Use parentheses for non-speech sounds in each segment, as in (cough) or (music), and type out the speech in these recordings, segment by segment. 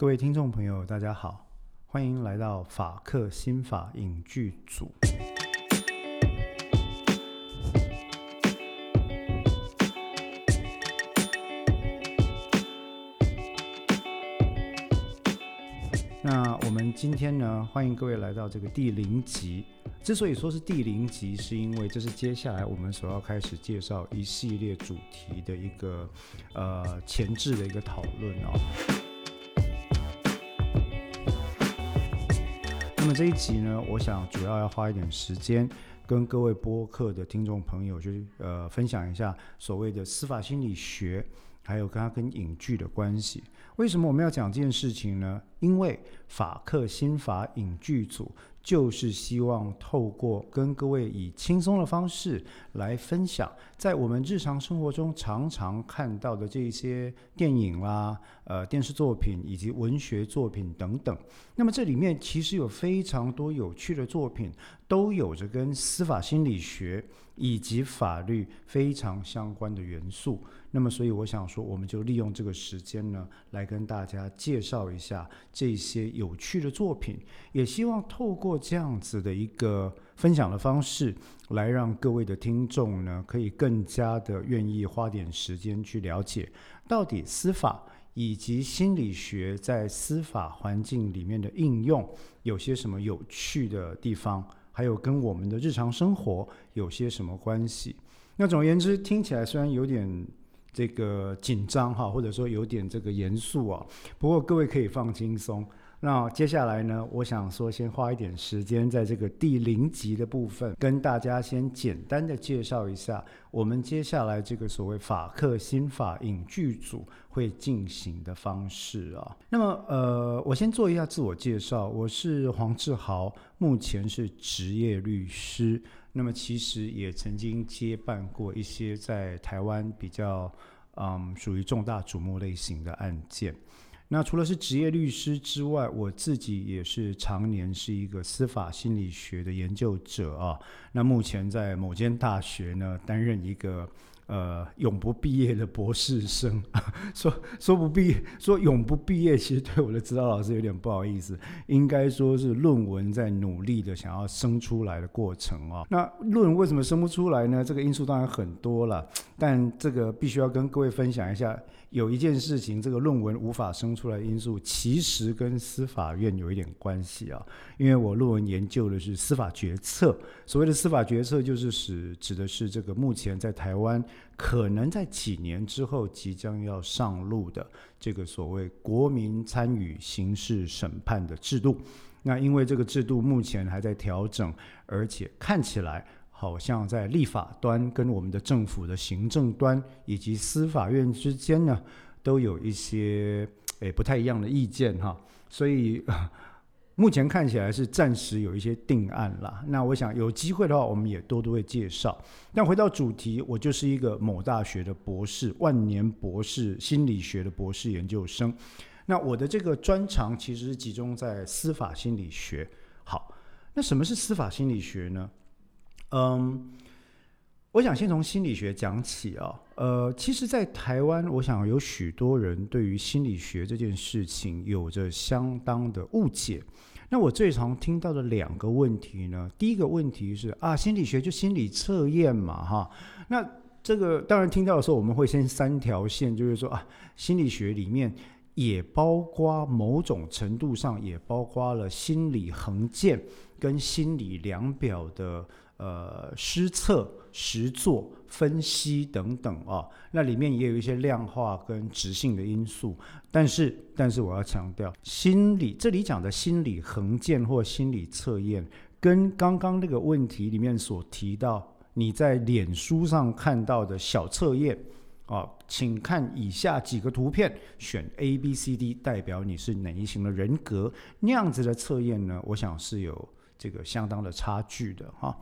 各位听众朋友，大家好，欢迎来到法克新法影剧组。那我们今天呢，欢迎各位来到这个第零集。之所以说是第零集，是因为这是接下来我们所要开始介绍一系列主题的一个呃前置的一个讨论哦。么这一集呢，我想主要要花一点时间，跟各位播客的听众朋友，就是呃分享一下所谓的司法心理学，还有跟它跟影剧的关系。为什么我们要讲这件事情呢？因为法克新法影剧组。就是希望透过跟各位以轻松的方式来分享，在我们日常生活中常常看到的这些电影啦、呃电视作品以及文学作品等等。那么这里面其实有非常多有趣的作品，都有着跟司法心理学以及法律非常相关的元素。那么所以我想说，我们就利用这个时间呢，来跟大家介绍一下这些有趣的作品，也希望透过。这样子的一个分享的方式，来让各位的听众呢，可以更加的愿意花点时间去了解，到底司法以及心理学在司法环境里面的应用有些什么有趣的地方，还有跟我们的日常生活有些什么关系。那总而言之，听起来虽然有点这个紧张哈，或者说有点这个严肃啊，不过各位可以放轻松。那接下来呢，我想说，先花一点时间在这个第零集的部分，跟大家先简单的介绍一下我们接下来这个所谓法克新法影剧组会进行的方式啊。那么，呃，我先做一下自我介绍，我是黄志豪，目前是职业律师，那么其实也曾经接办过一些在台湾比较嗯属于重大瞩目类型的案件。那除了是职业律师之外，我自己也是常年是一个司法心理学的研究者啊。那目前在某间大学呢，担任一个。呃，永不毕业的博士生，(laughs) 说说不毕业，说永不毕业，其实对我的指导老师有点不好意思。应该说是论文在努力的想要生出来的过程啊。那论文为什么生不出来呢？这个因素当然很多了，但这个必须要跟各位分享一下。有一件事情，这个论文无法生出来因素，其实跟司法院有一点关系啊。因为我论文研究的是司法决策，所谓的司法决策就是指指的是这个目前在台湾。可能在几年之后即将要上路的这个所谓国民参与刑事审判的制度，那因为这个制度目前还在调整，而且看起来好像在立法端跟我们的政府的行政端以及司法院之间呢，都有一些诶不太一样的意见哈，所以。目前看起来是暂时有一些定案了。那我想有机会的话，我们也多多会介绍。但回到主题，我就是一个某大学的博士，万年博士，心理学的博士研究生。那我的这个专长其实是集中在司法心理学。好，那什么是司法心理学呢？嗯。我想先从心理学讲起啊，呃，其实，在台湾，我想有许多人对于心理学这件事情有着相当的误解。那我最常听到的两个问题呢，第一个问题是啊，心理学就心理测验嘛，哈。那这个当然听到的时候，我们会先三条线，就是说啊，心理学里面也包括某种程度上也包括了心理横件跟心理量表的。呃，施测、实作、分析等等啊，那里面也有一些量化跟直性的因素。但是，但是我要强调，心理这里讲的心理横件或心理测验，跟刚刚那个问题里面所提到你在脸书上看到的小测验啊，请看以下几个图片，选 A、B、C、D，代表你是哪一型的人格。那样子的测验呢，我想是有这个相当的差距的哈。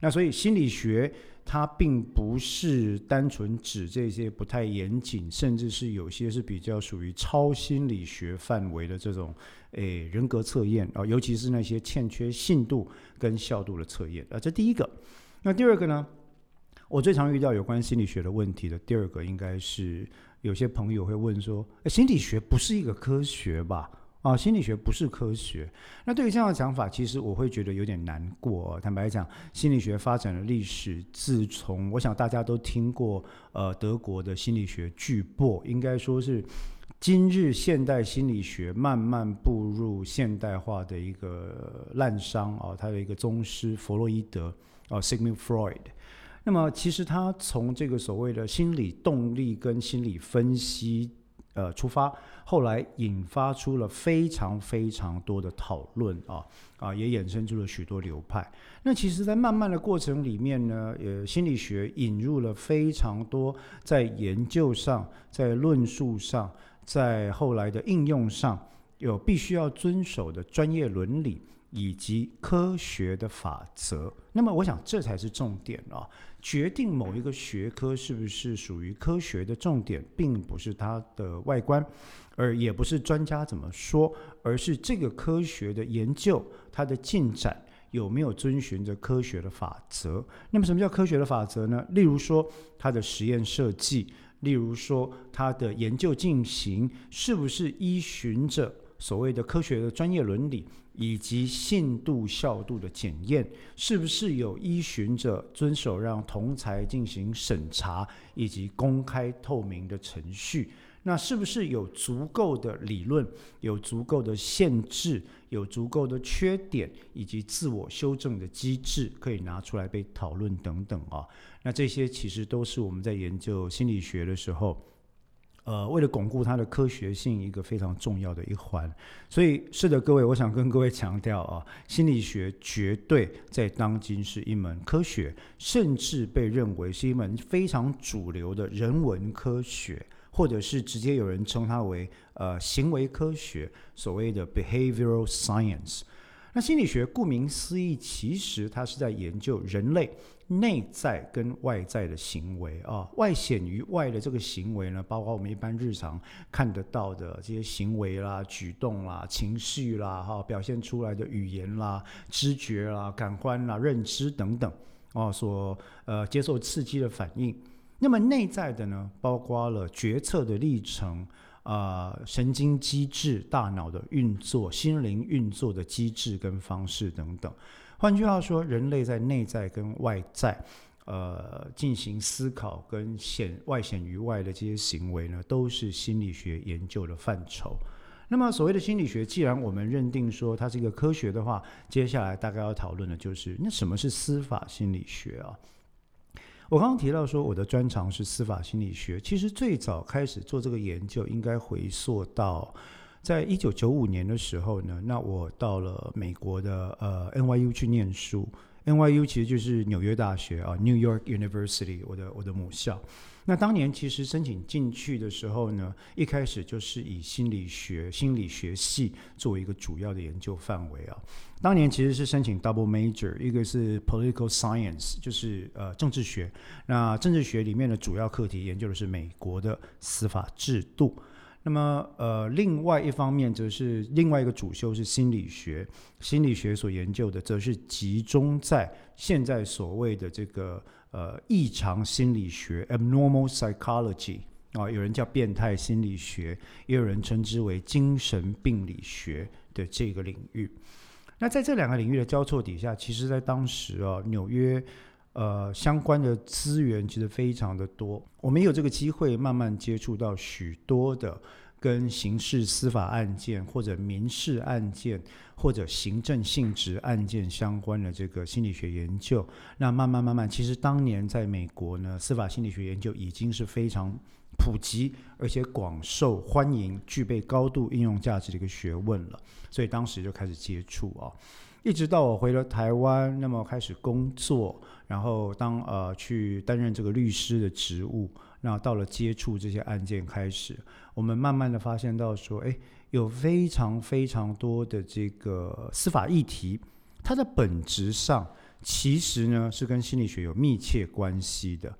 那所以心理学它并不是单纯指这些不太严谨，甚至是有些是比较属于超心理学范围的这种诶人格测验啊，尤其是那些欠缺信度跟效度的测验啊。这第一个。那第二个呢？我最常遇到有关心理学的问题的第二个，应该是有些朋友会问说：心理学不是一个科学吧？啊，心理学不是科学。那对于这样的讲法，其实我会觉得有点难过。坦白讲，心理学发展的历史，自从我想大家都听过，呃，德国的心理学巨擘，应该说是今日现代心理学慢慢步入现代化的一个滥觞啊，他的一个宗师弗洛伊德啊，Sigmund Freud。那么，其实他从这个所谓的心理动力跟心理分析。呃，出发后来引发出了非常非常多的讨论啊啊，也衍生出了许多流派。那其实，在慢慢的过程里面呢，呃，心理学引入了非常多在研究上、在论述上、在后来的应用上有必须要遵守的专业伦理。以及科学的法则，那么我想这才是重点啊！决定某一个学科是不是属于科学的重点，并不是它的外观，而也不是专家怎么说，而是这个科学的研究它的进展有没有遵循着科学的法则。那么什么叫科学的法则呢？例如说它的实验设计，例如说它的研究进行是不是依循着所谓的科学的专业伦理？以及信度效度的检验，是不是有依循着遵守让同才进行审查以及公开透明的程序？那是不是有足够的理论、有足够的限制、有足够的缺点以及自我修正的机制可以拿出来被讨论等等啊？那这些其实都是我们在研究心理学的时候。呃，为了巩固它的科学性，一个非常重要的一环。所以，是的，各位，我想跟各位强调啊，心理学绝对在当今是一门科学，甚至被认为是一门非常主流的人文科学，或者是直接有人称它为呃行为科学，所谓的 behavioral science。那心理学顾名思义，其实它是在研究人类。内在跟外在的行为啊，外显于外的这个行为呢，包括我们一般日常看得到的这些行为啦、举动啦、情绪啦，哈，表现出来的语言啦、知觉啦、感官啦、认知等等哦，所呃接受刺激的反应。那么内在的呢，包括了决策的历程啊、神经机制、大脑的运作、心灵运作的机制跟方式等等。换句话说，人类在内在跟外在，呃，进行思考跟显外显于外的这些行为呢，都是心理学研究的范畴。那么，所谓的心理学，既然我们认定说它是一个科学的话，接下来大概要讨论的就是，那什么是司法心理学啊？我刚刚提到说，我的专长是司法心理学，其实最早开始做这个研究，应该回溯到。在一九九五年的时候呢，那我到了美国的呃 NYU 去念书。NYU 其实就是纽约大学啊，New York University，我的我的母校。那当年其实申请进去的时候呢，一开始就是以心理学、心理学系作为一个主要的研究范围啊。当年其实是申请 double major，一个是 political science，就是呃政治学。那政治学里面的主要课题研究的是美国的司法制度。那么，呃，另外一方面则是另外一个主修是心理学，心理学所研究的则是集中在现在所谓的这个呃异常心理学 （abnormal psychology） 啊，有人叫变态心理学，也有人称之为精神病理学的这个领域。那在这两个领域的交错底下，其实在当时啊，纽约。呃，相关的资源其实非常的多，我们有这个机会慢慢接触到许多的跟刑事司法案件或者民事案件或者行政性质案件相关的这个心理学研究。那慢慢慢慢，其实当年在美国呢，司法心理学研究已经是非常普及而且广受欢迎、具备高度应用价值的一个学问了。所以当时就开始接触啊。一直到我回了台湾，那么开始工作，然后当呃去担任这个律师的职务，那到了接触这些案件开始，我们慢慢的发现到说，哎，有非常非常多的这个司法议题，它的本质上其实呢是跟心理学有密切关系的。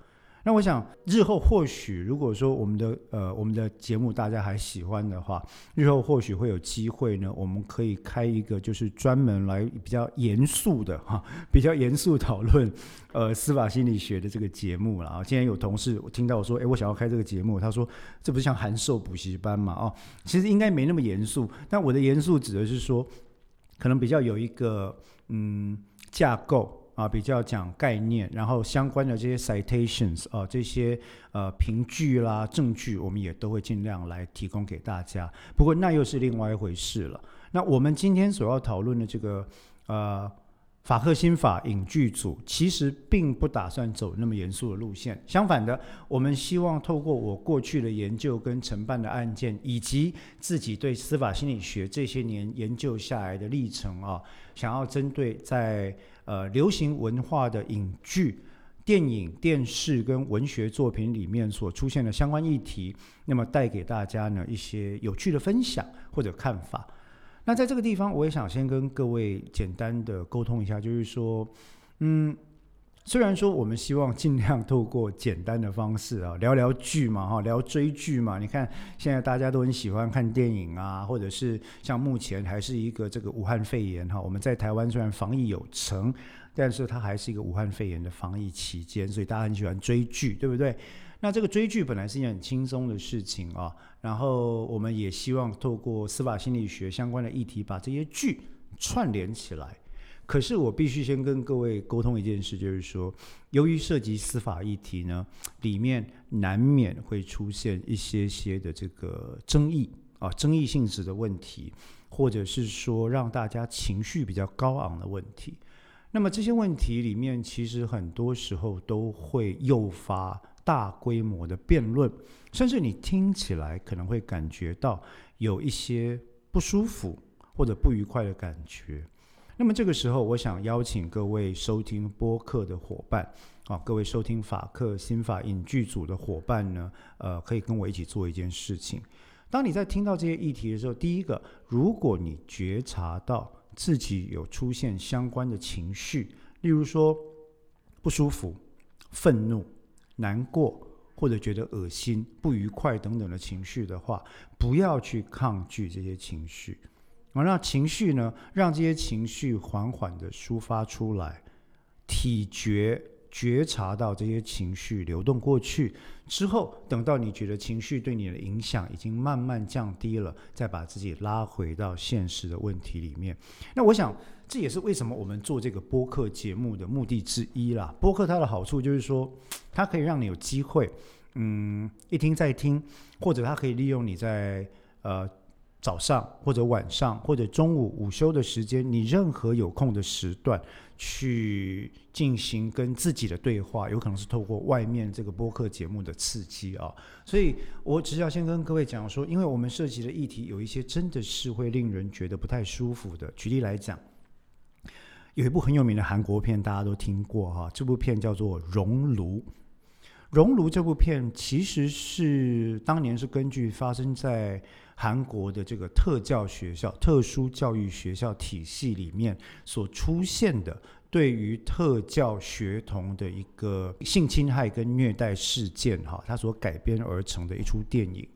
那我想日后或许如果说我们的呃我们的节目大家还喜欢的话，日后或许会有机会呢，我们可以开一个就是专门来比较严肃的 (laughs) 哈，比较严肃讨论呃司法心理学的这个节目了啊。今天有同事听到我说，哎，我想要开这个节目，他说这不是像函授补习班嘛？哦，其实应该没那么严肃，但我的严肃指的是说，可能比较有一个嗯架构。啊，比较讲概念，然后相关的这些 citations 啊，这些呃凭据啦、证据，我们也都会尽量来提供给大家。不过那又是另外一回事了。那我们今天所要讨论的这个呃法赫新法影剧组，其实并不打算走那么严肃的路线。相反的，我们希望透过我过去的研究跟承办的案件，以及自己对司法心理学这些年研究下来的历程啊，想要针对在呃，流行文化的影剧、电影、电视跟文学作品里面所出现的相关议题，那么带给大家呢一些有趣的分享或者看法。那在这个地方，我也想先跟各位简单的沟通一下，就是说，嗯。虽然说我们希望尽量透过简单的方式啊，聊聊剧嘛，哈，聊追剧嘛。你看现在大家都很喜欢看电影啊，或者是像目前还是一个这个武汉肺炎哈，我们在台湾虽然防疫有成，但是它还是一个武汉肺炎的防疫期间，所以大家很喜欢追剧，对不对？那这个追剧本来是一件很轻松的事情啊，然后我们也希望透过司法心理学相关的议题，把这些剧串联起来。可是我必须先跟各位沟通一件事，就是说，由于涉及司法议题呢，里面难免会出现一些些的这个争议啊，争议性质的问题，或者是说让大家情绪比较高昂的问题。那么这些问题里面，其实很多时候都会诱发大规模的辩论，甚至你听起来可能会感觉到有一些不舒服或者不愉快的感觉。那么这个时候，我想邀请各位收听播客的伙伴啊，各位收听法克新法影剧组的伙伴呢，呃，可以跟我一起做一件事情。当你在听到这些议题的时候，第一个，如果你觉察到自己有出现相关的情绪，例如说不舒服、愤怒、难过，或者觉得恶心、不愉快等等的情绪的话，不要去抗拒这些情绪。让情绪呢，让这些情绪缓缓的抒发出来，体觉觉察到这些情绪流动过去之后，等到你觉得情绪对你的影响已经慢慢降低了，再把自己拉回到现实的问题里面。那我想，这也是为什么我们做这个播客节目的目的之一啦。播客它的好处就是说，它可以让你有机会，嗯，一听再听，或者它可以利用你在呃。早上或者晚上或者中午午休的时间，你任何有空的时段去进行跟自己的对话，有可能是透过外面这个播客节目的刺激啊。所以我只要先跟各位讲说，因为我们涉及的议题有一些真的是会令人觉得不太舒服的。举例来讲，有一部很有名的韩国片，大家都听过哈，这部片叫做《熔炉》。《熔炉》这部片其实是当年是根据发生在韩国的这个特教学校、特殊教育学校体系里面所出现的对于特教学童的一个性侵害跟虐待事件，哈，它所改编而成的一出电影。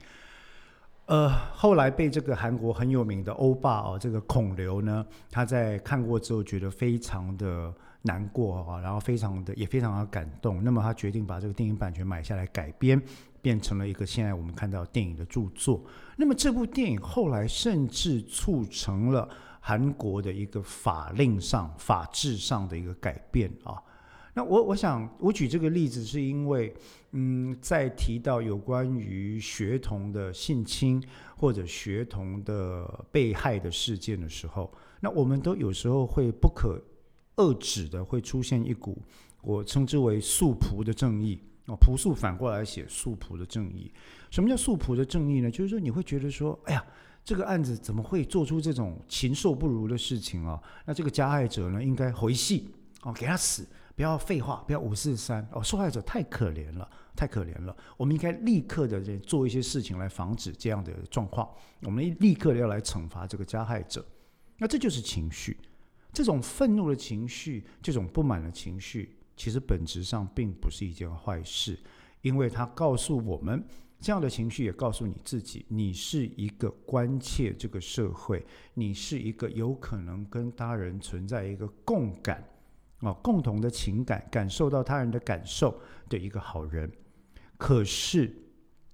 呃，后来被这个韩国很有名的欧巴哦，这个孔刘呢，他在看过之后觉得非常的。难过啊，然后非常的也非常的感动。那么他决定把这个电影版权买下来改编，变成了一个现在我们看到电影的著作。那么这部电影后来甚至促成了韩国的一个法令上、法制上的一个改变啊。那我我想我举这个例子是因为，嗯，在提到有关于学童的性侵或者学童的被害的事件的时候，那我们都有时候会不可。遏止的会出现一股，我称之为素朴的正义哦，朴素反过来写素朴的正义。什么叫素朴的正义呢？就是说你会觉得说，哎呀，这个案子怎么会做出这种禽兽不如的事情啊？那这个加害者呢，应该回戏哦，给他死，不要废话，不要五四三哦，受害者太可怜了，太可怜了。我们应该立刻的做一些事情来防止这样的状况，我们立刻要来惩罚这个加害者。那这就是情绪。这种愤怒的情绪，这种不满的情绪，其实本质上并不是一件坏事。因为它告诉我们，这样的情绪也告诉你自己，你是一个关切这个社会，你是一个有可能跟他人存在一个共感啊，共同的情感，感受到他人的感受的一个好人。可是，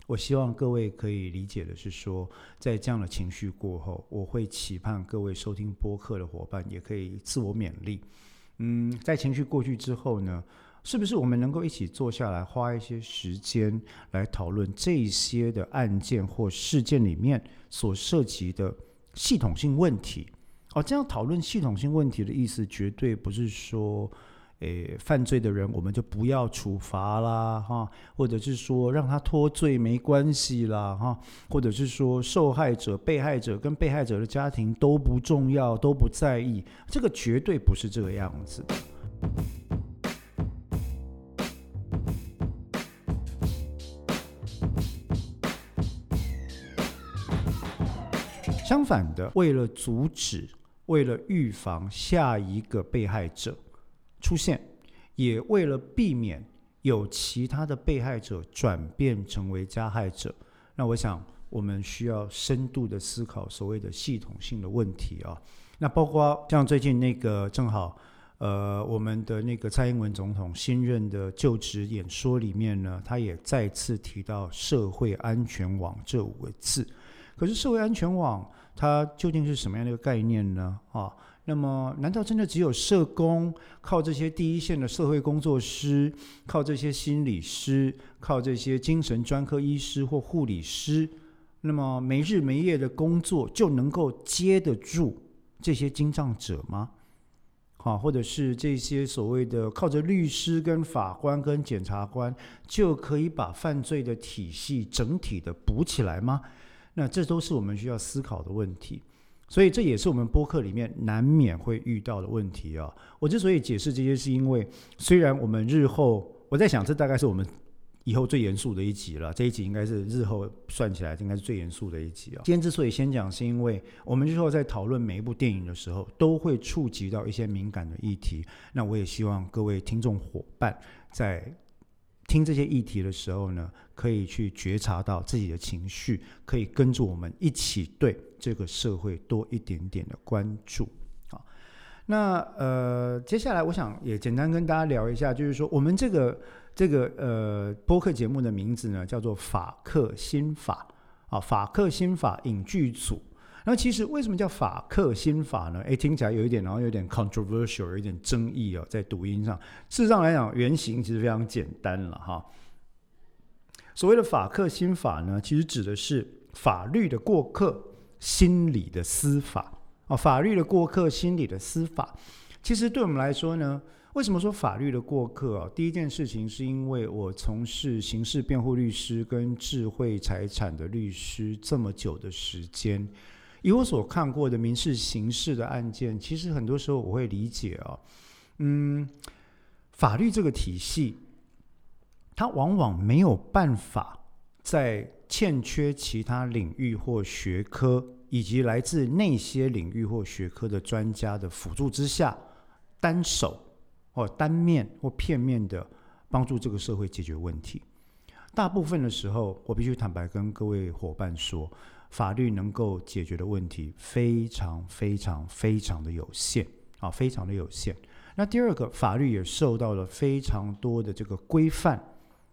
我希望各位可以理解的是说，在这样的情绪过后，我会期盼各位收听播客的伙伴也可以自我勉励。嗯，在情绪过去之后呢？是不是我们能够一起坐下来，花一些时间来讨论这些的案件或事件里面所涉及的系统性问题？哦，这样讨论系统性问题的意思，绝对不是说，诶，犯罪的人我们就不要处罚啦，哈，或者是说让他脱罪没关系啦，哈，或者是说受害者、被害者跟被害者的家庭都不重要，都不在意，这个绝对不是这个样子。相反的，为了阻止、为了预防下一个被害者出现，也为了避免有其他的被害者转变成为加害者，那我想我们需要深度的思考所谓的系统性的问题啊。那包括像最近那个正好，呃，我们的那个蔡英文总统新任的就职演说里面呢，他也再次提到“社会安全网”这五个字。可是社会安全网它究竟是什么样的一个概念呢？啊，那么难道真的只有社工靠这些第一线的社会工作师，靠这些心理师，靠这些精神专科医师或护理师，那么没日没夜的工作就能够接得住这些经障者吗？好，或者是这些所谓的靠着律师跟法官跟检察官就可以把犯罪的体系整体的补起来吗？那这都是我们需要思考的问题，所以这也是我们播客里面难免会遇到的问题啊。我之所以解释这些，是因为虽然我们日后我在想，这大概是我们以后最严肃的一集了。这一集应该是日后算起来应该是最严肃的一集啊。今天之所以先讲，是因为我们日后在讨论每一部电影的时候，都会触及到一些敏感的议题。那我也希望各位听众伙伴在。听这些议题的时候呢，可以去觉察到自己的情绪，可以跟着我们一起对这个社会多一点点的关注。好，那呃，接下来我想也简单跟大家聊一下，就是说我们这个这个呃播客节目的名字呢，叫做法克心法啊，法克心法影剧组。那其实为什么叫法克心法呢？诶，听起来有一点，然后有点 controversial，有一点争议哦，在读音上。事实上来讲，原型其实非常简单了哈。所谓的法克心法呢，其实指的是法律的过客，心理的司法啊。法律的过客，心理的司法。其实对我们来说呢，为什么说法律的过客啊？第一件事情是因为我从事刑事辩护律师跟智慧财产的律师这么久的时间。以我所看过的民事、刑事的案件，其实很多时候我会理解啊，嗯，法律这个体系，它往往没有办法在欠缺其他领域或学科，以及来自那些领域或学科的专家的辅助之下，单手或单面或片面的帮助这个社会解决问题。大部分的时候，我必须坦白跟各位伙伴说。法律能够解决的问题非常非常非常的有限啊，非常的有限。那第二个，法律也受到了非常多的这个规范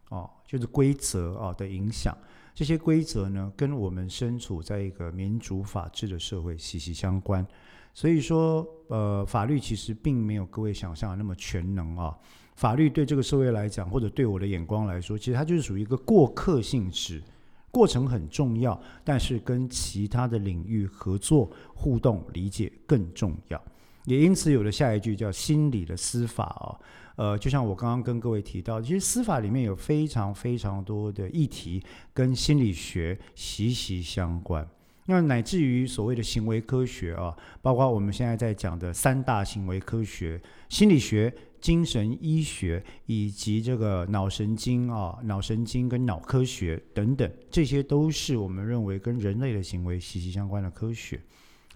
啊，就是规则啊的影响。这些规则呢，跟我们身处在一个民主法治的社会息息相关。所以说，呃，法律其实并没有各位想象的那么全能啊。法律对这个社会来讲，或者对我的眼光来说，其实它就是属于一个过客性质。过程很重要，但是跟其他的领域合作、互动、理解更重要。也因此有了下一句叫“心理的司法”哦，呃，就像我刚刚跟各位提到，其实司法里面有非常非常多的议题跟心理学息息相关。那乃至于所谓的行为科学啊，包括我们现在在讲的三大行为科学：心理学。精神医学以及这个脑神经啊、脑神经跟脑科学等等，这些都是我们认为跟人类的行为息息相关的科学。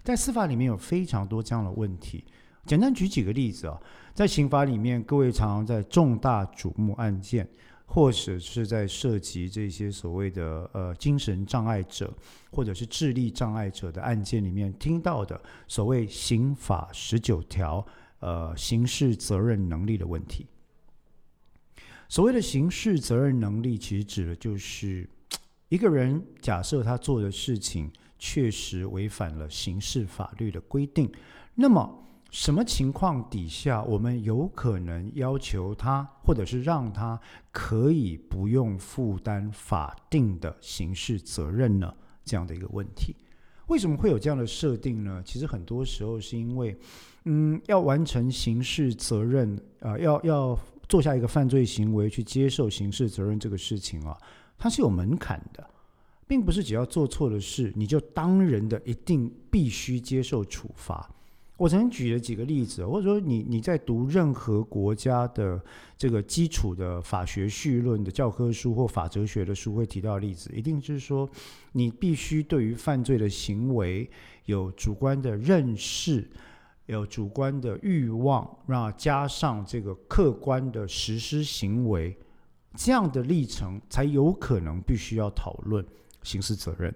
在司法里面有非常多这样的问题。简单举几个例子啊，在刑法里面，各位常常在重大瞩目案件或者是在涉及这些所谓的呃精神障碍者或者是智力障碍者的案件里面听到的所谓刑法十九条呃刑事责任能力的问题。所谓的刑事责任能力，其实指的就是一个人假设他做的事情确实违反了刑事法律的规定，那么什么情况底下我们有可能要求他，或者是让他可以不用负担法定的刑事责任呢？这样的一个问题，为什么会有这样的设定呢？其实很多时候是因为，嗯，要完成刑事责任啊，要要。做下一个犯罪行为去接受刑事责任这个事情啊，它是有门槛的，并不是只要做错了事你就当人的一定必须接受处罚。我曾经举了几个例子，或者说你你在读任何国家的这个基础的法学绪论的教科书或法哲学的书会提到例子，一定就是说你必须对于犯罪的行为有主观的认识。有主观的欲望，那加上这个客观的实施行为，这样的历程才有可能必须要讨论刑事责任。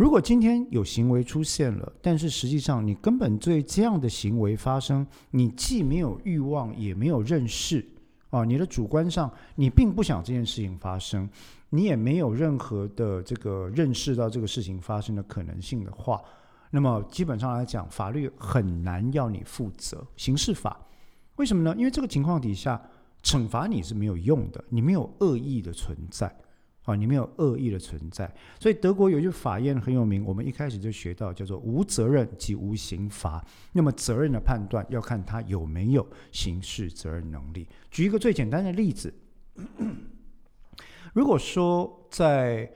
如果今天有行为出现了，但是实际上你根本对这样的行为发生，你既没有欲望，也没有认识啊，你的主观上你并不想这件事情发生，你也没有任何的这个认识到这个事情发生的可能性的话。那么基本上来讲，法律很难要你负责。刑事法为什么呢？因为这个情况底下，惩罚你是没有用的，你没有恶意的存在啊，你没有恶意的存在。所以德国有一句法院很有名，我们一开始就学到，叫做“无责任即无刑罚”。那么责任的判断要看他有没有刑事责任能力。举一个最简单的例子，如果说在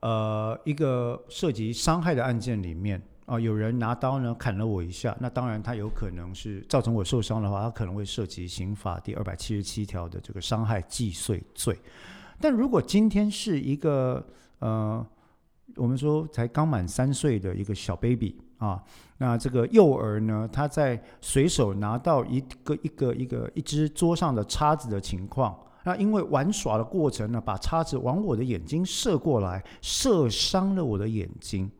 呃一个涉及伤害的案件里面。啊，有人拿刀呢砍了我一下，那当然他有可能是造成我受伤的话，他可能会涉及刑法第二百七十七条的这个伤害既遂罪。但如果今天是一个呃，我们说才刚满三岁的一个小 baby 啊，那这个幼儿呢，他在随手拿到一个一个一个一只桌上的叉子的情况，那因为玩耍的过程呢，把叉子往我的眼睛射过来，射伤了我的眼睛。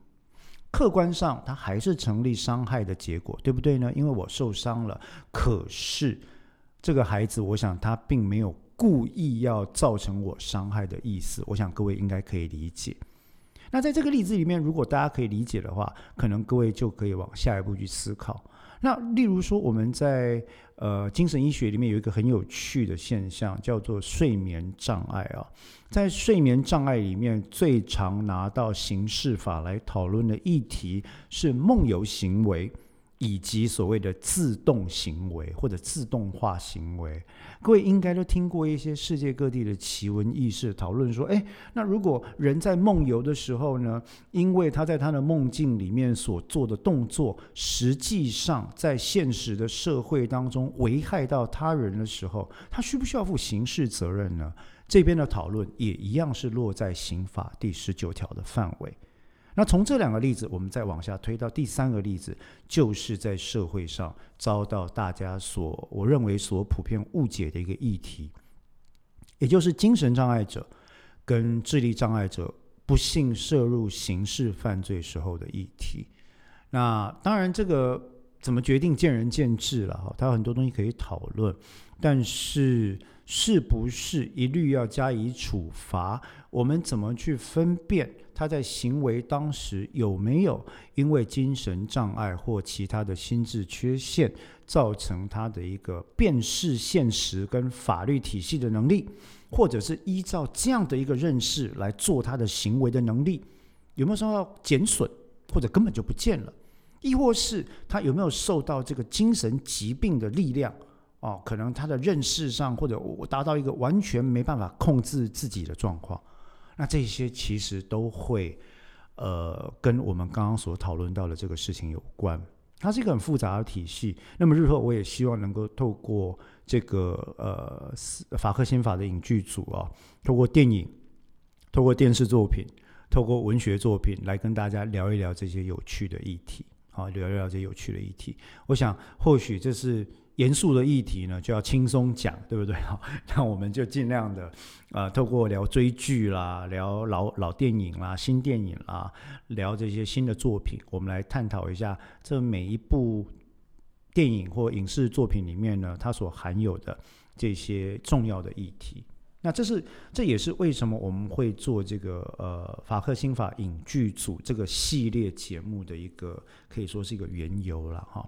客观上，它还是成立伤害的结果，对不对呢？因为我受伤了，可是这个孩子，我想他并没有故意要造成我伤害的意思。我想各位应该可以理解。那在这个例子里面，如果大家可以理解的话，可能各位就可以往下一步去思考。那例如说，我们在呃精神医学里面有一个很有趣的现象，叫做睡眠障碍啊。在睡眠障碍里面，最常拿到刑事法来讨论的议题是梦游行为。以及所谓的自动行为或者自动化行为，各位应该都听过一些世界各地的奇闻异事，讨论说：哎，那如果人在梦游的时候呢，因为他在他的梦境里面所做的动作，实际上在现实的社会当中危害到他人的时候，他需不需要负刑事责任呢？这边的讨论也一样是落在刑法第十九条的范围。那从这两个例子，我们再往下推到第三个例子，就是在社会上遭到大家所我认为所普遍误解的一个议题，也就是精神障碍者跟智力障碍者不幸涉入刑事犯罪时候的议题。那当然，这个怎么决定见仁见智了哈，它有很多东西可以讨论，但是是不是一律要加以处罚？我们怎么去分辨？他在行为当时有没有因为精神障碍或其他的心智缺陷，造成他的一个辨识现实跟法律体系的能力，或者是依照这样的一个认识来做他的行为的能力，有没有受到减损，或者根本就不见了？亦或是他有没有受到这个精神疾病的力量？哦，可能他的认识上，或者我达到一个完全没办法控制自己的状况。那这些其实都会，呃，跟我们刚刚所讨论到的这个事情有关。它是一个很复杂的体系。那么日后我也希望能够透过这个呃法克刑法的影剧组啊，透过电影、透过电视作品、透过文学作品来跟大家聊一聊这些有趣的议题。好，聊一聊这有趣的议题。我想或许这是严肃的议题呢，就要轻松讲，对不对？(laughs) 哈，那我们就尽量的，呃，透过聊追剧啦，聊老老电影啦、新电影啦，聊这些新的作品，我们来探讨一下这每一部电影或影视作品里面呢，它所含有的这些重要的议题。那这是这也是为什么我们会做这个呃法克新法影剧组这个系列节目的一个可以说是一个缘由了哈。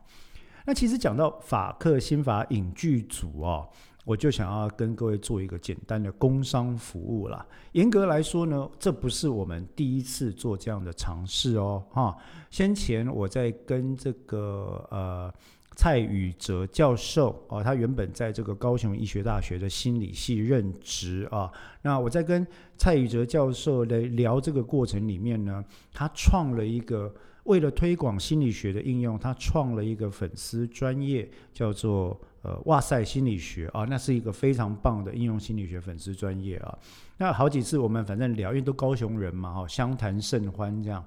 那其实讲到法克新法影剧组哦，我就想要跟各位做一个简单的工商服务啦。严格来说呢，这不是我们第一次做这样的尝试哦哈。先前我在跟这个呃。蔡宇哲教授哦，他原本在这个高雄医学大学的心理系任职啊。那我在跟蔡宇哲教授来聊这个过程里面呢，他创了一个为了推广心理学的应用，他创了一个粉丝专业，叫做呃哇塞心理学啊，那是一个非常棒的应用心理学粉丝专业啊。那好几次我们反正聊，因为都高雄人嘛哈，相谈甚欢这样。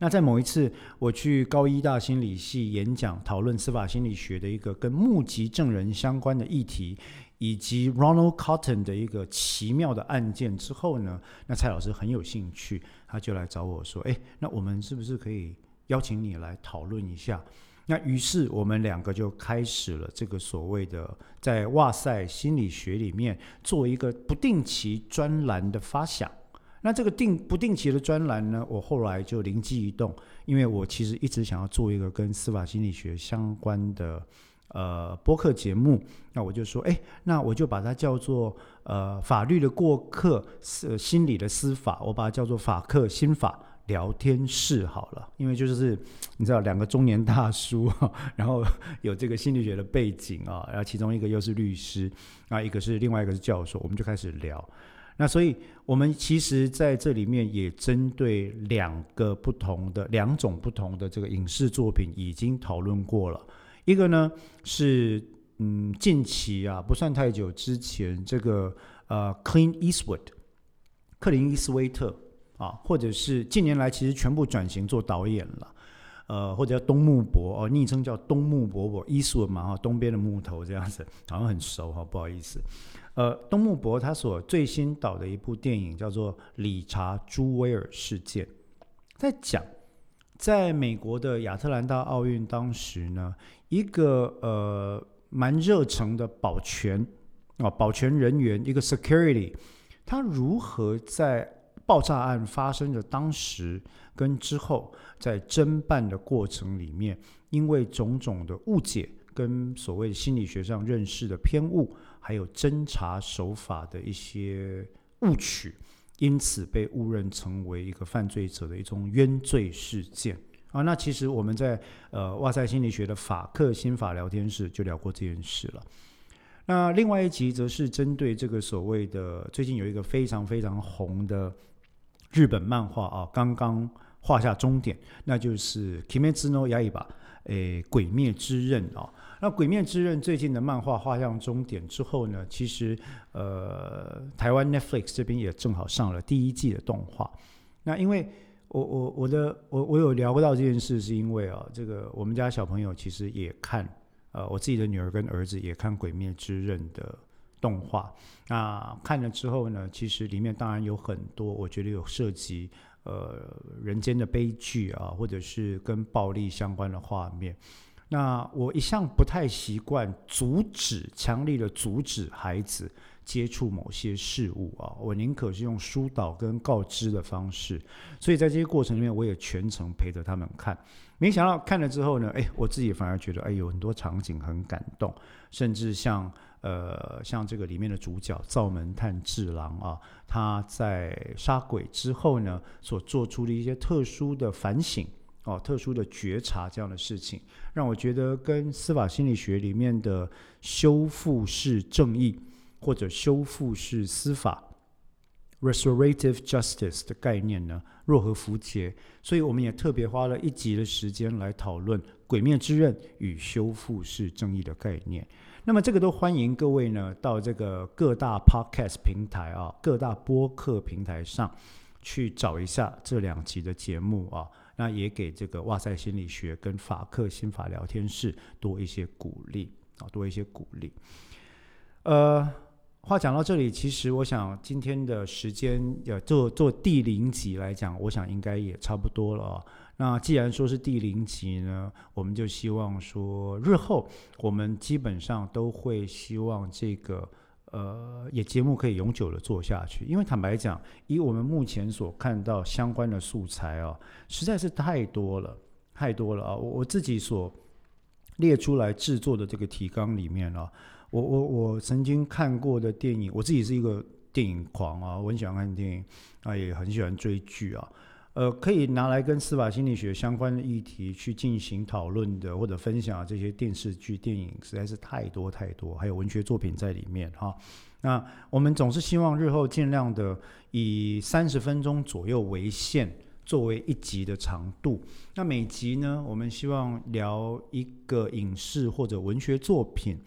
那在某一次，我去高医大心理系演讲，讨论司法心理学的一个跟目击证人相关的议题，以及 Ronald Cotton 的一个奇妙的案件之后呢，那蔡老师很有兴趣，他就来找我说：“哎，那我们是不是可以邀请你来讨论一下？”那于是我们两个就开始了这个所谓的在哇塞心理学里面做一个不定期专栏的发想。那这个定不定期的专栏呢？我后来就灵机一动，因为我其实一直想要做一个跟司法心理学相关的呃播客节目。那我就说，哎，那我就把它叫做呃法律的过客，是心理的司法，我把它叫做法客心法聊天室好了。因为就是你知道，两个中年大叔，然后有这个心理学的背景啊，然后其中一个又是律师，啊，一个是另外一个是教授，我们就开始聊。那所以，我们其实在这里面也针对两个不同的、两种不同的这个影视作品已经讨论过了。一个呢是，嗯，近期啊，不算太久之前，这个呃，Clint Eastwood，克林伊斯威特啊，或者是近年来其实全部转型做导演了，呃，或者叫东木伯哦，昵称叫东木伯伯，Eastwood 嘛哈，东边的木头这样子，(laughs) 好像很熟哈，不好意思。呃，东木博他所最新导的一部电影叫做《理查朱威尔事件》，在讲在美国的亚特兰大奥运当时呢，一个呃蛮热诚的保全啊保全人员，一个 security，他如何在爆炸案发生的当时跟之后，在侦办的过程里面，因为种种的误解跟所谓心理学上认识的偏误。还有侦查手法的一些误区，因此被误认成为一个犯罪者的一种冤罪事件啊。那其实我们在呃哇塞心理学的法克心法聊天室就聊过这件事了。那另外一集则是针对这个所谓的最近有一个非常非常红的日本漫画啊，刚刚画下终点，那就是《Kimetsu no y a i b》诶，《鬼灭之刃》啊。那《鬼灭之刃》最近的漫画画向终点之后呢，其实呃，台湾 Netflix 这边也正好上了第一季的动画。那因为我我我的我我有聊到这件事，是因为啊，这个我们家小朋友其实也看，呃，我自己的女儿跟儿子也看《鬼灭之刃》的动画。那看了之后呢，其实里面当然有很多我觉得有涉及呃人间的悲剧啊，或者是跟暴力相关的画面。那我一向不太习惯阻止、强力的阻止孩子接触某些事物啊，我宁可是用疏导跟告知的方式。所以在这些过程里面，我也全程陪着他们看。没想到看了之后呢，哎，我自己反而觉得，哎，有很多场景很感动，甚至像呃，像这个里面的主角灶门炭治郎啊，他在杀鬼之后呢，所做出的一些特殊的反省。哦，特殊的觉察这样的事情，让我觉得跟司法心理学里面的修复式正义或者修复式司法 （restorative justice） 的概念呢，若合符节。所以我们也特别花了一集的时间来讨论《鬼灭之刃》与修复式正义的概念。那么，这个都欢迎各位呢到这个各大 podcast 平台啊，各大播客平台上去找一下这两集的节目啊。那也给这个哇塞心理学跟法克心法聊天室多一些鼓励。啊，多一些鼓励。呃，话讲到这里，其实我想今天的时间，呃，做做第零集来讲，我想应该也差不多了。那既然说是第零集呢，我们就希望说日后我们基本上都会希望这个呃也节目可以永久的做下去，因为坦白讲，以我们目前所看到相关的素材啊，实在是太多了，太多了啊！我我自己所列出来制作的这个提纲里面啊，我我我曾经看过的电影，我自己是一个电影狂啊，我很喜欢看电影啊，也很喜欢追剧啊。呃，可以拿来跟司法心理学相关的议题去进行讨论的，或者分享这些电视剧、电影实在是太多太多，还有文学作品在里面哈。那我们总是希望日后尽量的以三十分钟左右为限，作为一集的长度。那每集呢，我们希望聊一个影视或者文学作品，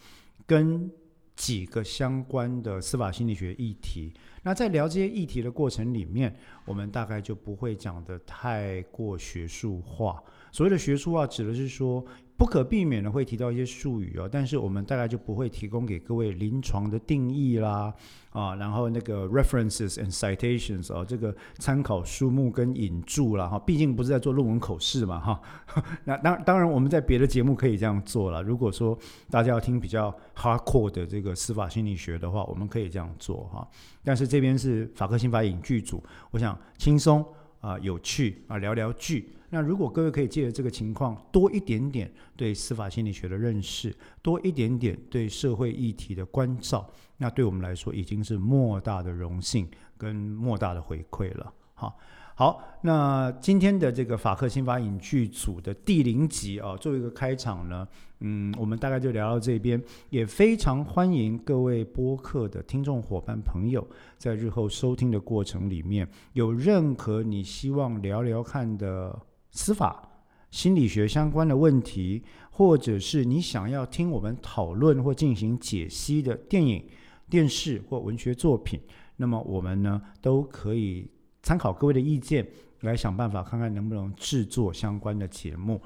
跟几个相关的司法心理学议题。那在聊这些议题的过程里面，我们大概就不会讲的太过学术化。所谓的学术化，指的是说。不可避免的会提到一些术语哦，但是我们大概就不会提供给各位临床的定义啦，啊，然后那个 references and citations 哦，这个参考书目跟引注啦，哈，毕竟不是在做论文口试嘛，哈。(laughs) 那当当然我们在别的节目可以这样做了。如果说大家要听比较 hardcore 的这个司法心理学的话，我们可以这样做哈。但是这边是法科刑法影剧组，我想轻松啊，有趣啊，聊聊剧。那如果各位可以借着这个情况多一点点对司法心理学的认识，多一点点对社会议题的关照，那对我们来说已经是莫大的荣幸跟莫大的回馈了。好，好，那今天的这个法克新法影剧组的第零集啊，作为一个开场呢，嗯，我们大概就聊到这边，也非常欢迎各位播客的听众伙伴朋友，在日后收听的过程里面，有任何你希望聊聊看的。司法心理学相关的问题，或者是你想要听我们讨论或进行解析的电影、电视或文学作品，那么我们呢都可以参考各位的意见，来想办法看看能不能制作相关的节目。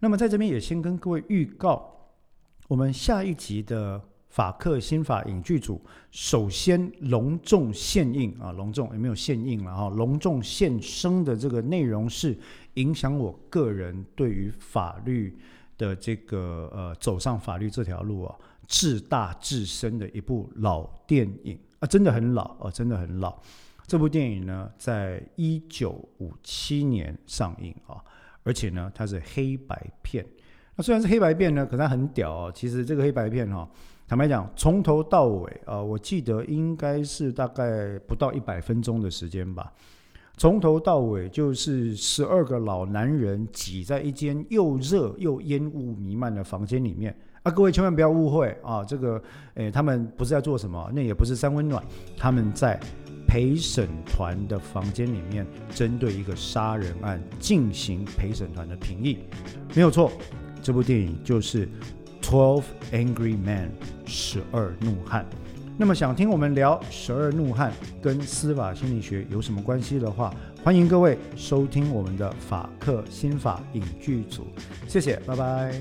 那么在这边也先跟各位预告，我们下一集的。法克新法影剧组首先隆重献映啊，隆重有没有献映了哈？隆重献声的这个内容是影响我个人对于法律的这个呃走上法律这条路啊，至大至深的一部老电影啊，真的很老啊，真的很老。这部电影呢，在一九五七年上映啊，而且呢，它是黑白片。那虽然是黑白片呢，可是它很屌哦。其实这个黑白片哈。坦白讲，从头到尾啊，我记得应该是大概不到一百分钟的时间吧。从头到尾就是十二个老男人挤在一间又热又烟雾弥漫的房间里面啊！各位千万不要误会啊，这个诶，他们不是在做什么，那也不是三温暖，他们在陪审团的房间里面针对一个杀人案进行陪审团的评议，没有错，这部电影就是。Twelve Angry Men，十二怒汉。那么想听我们聊十二怒汉跟司法心理学有什么关系的话，欢迎各位收听我们的法克心法影剧组。谢谢，拜拜。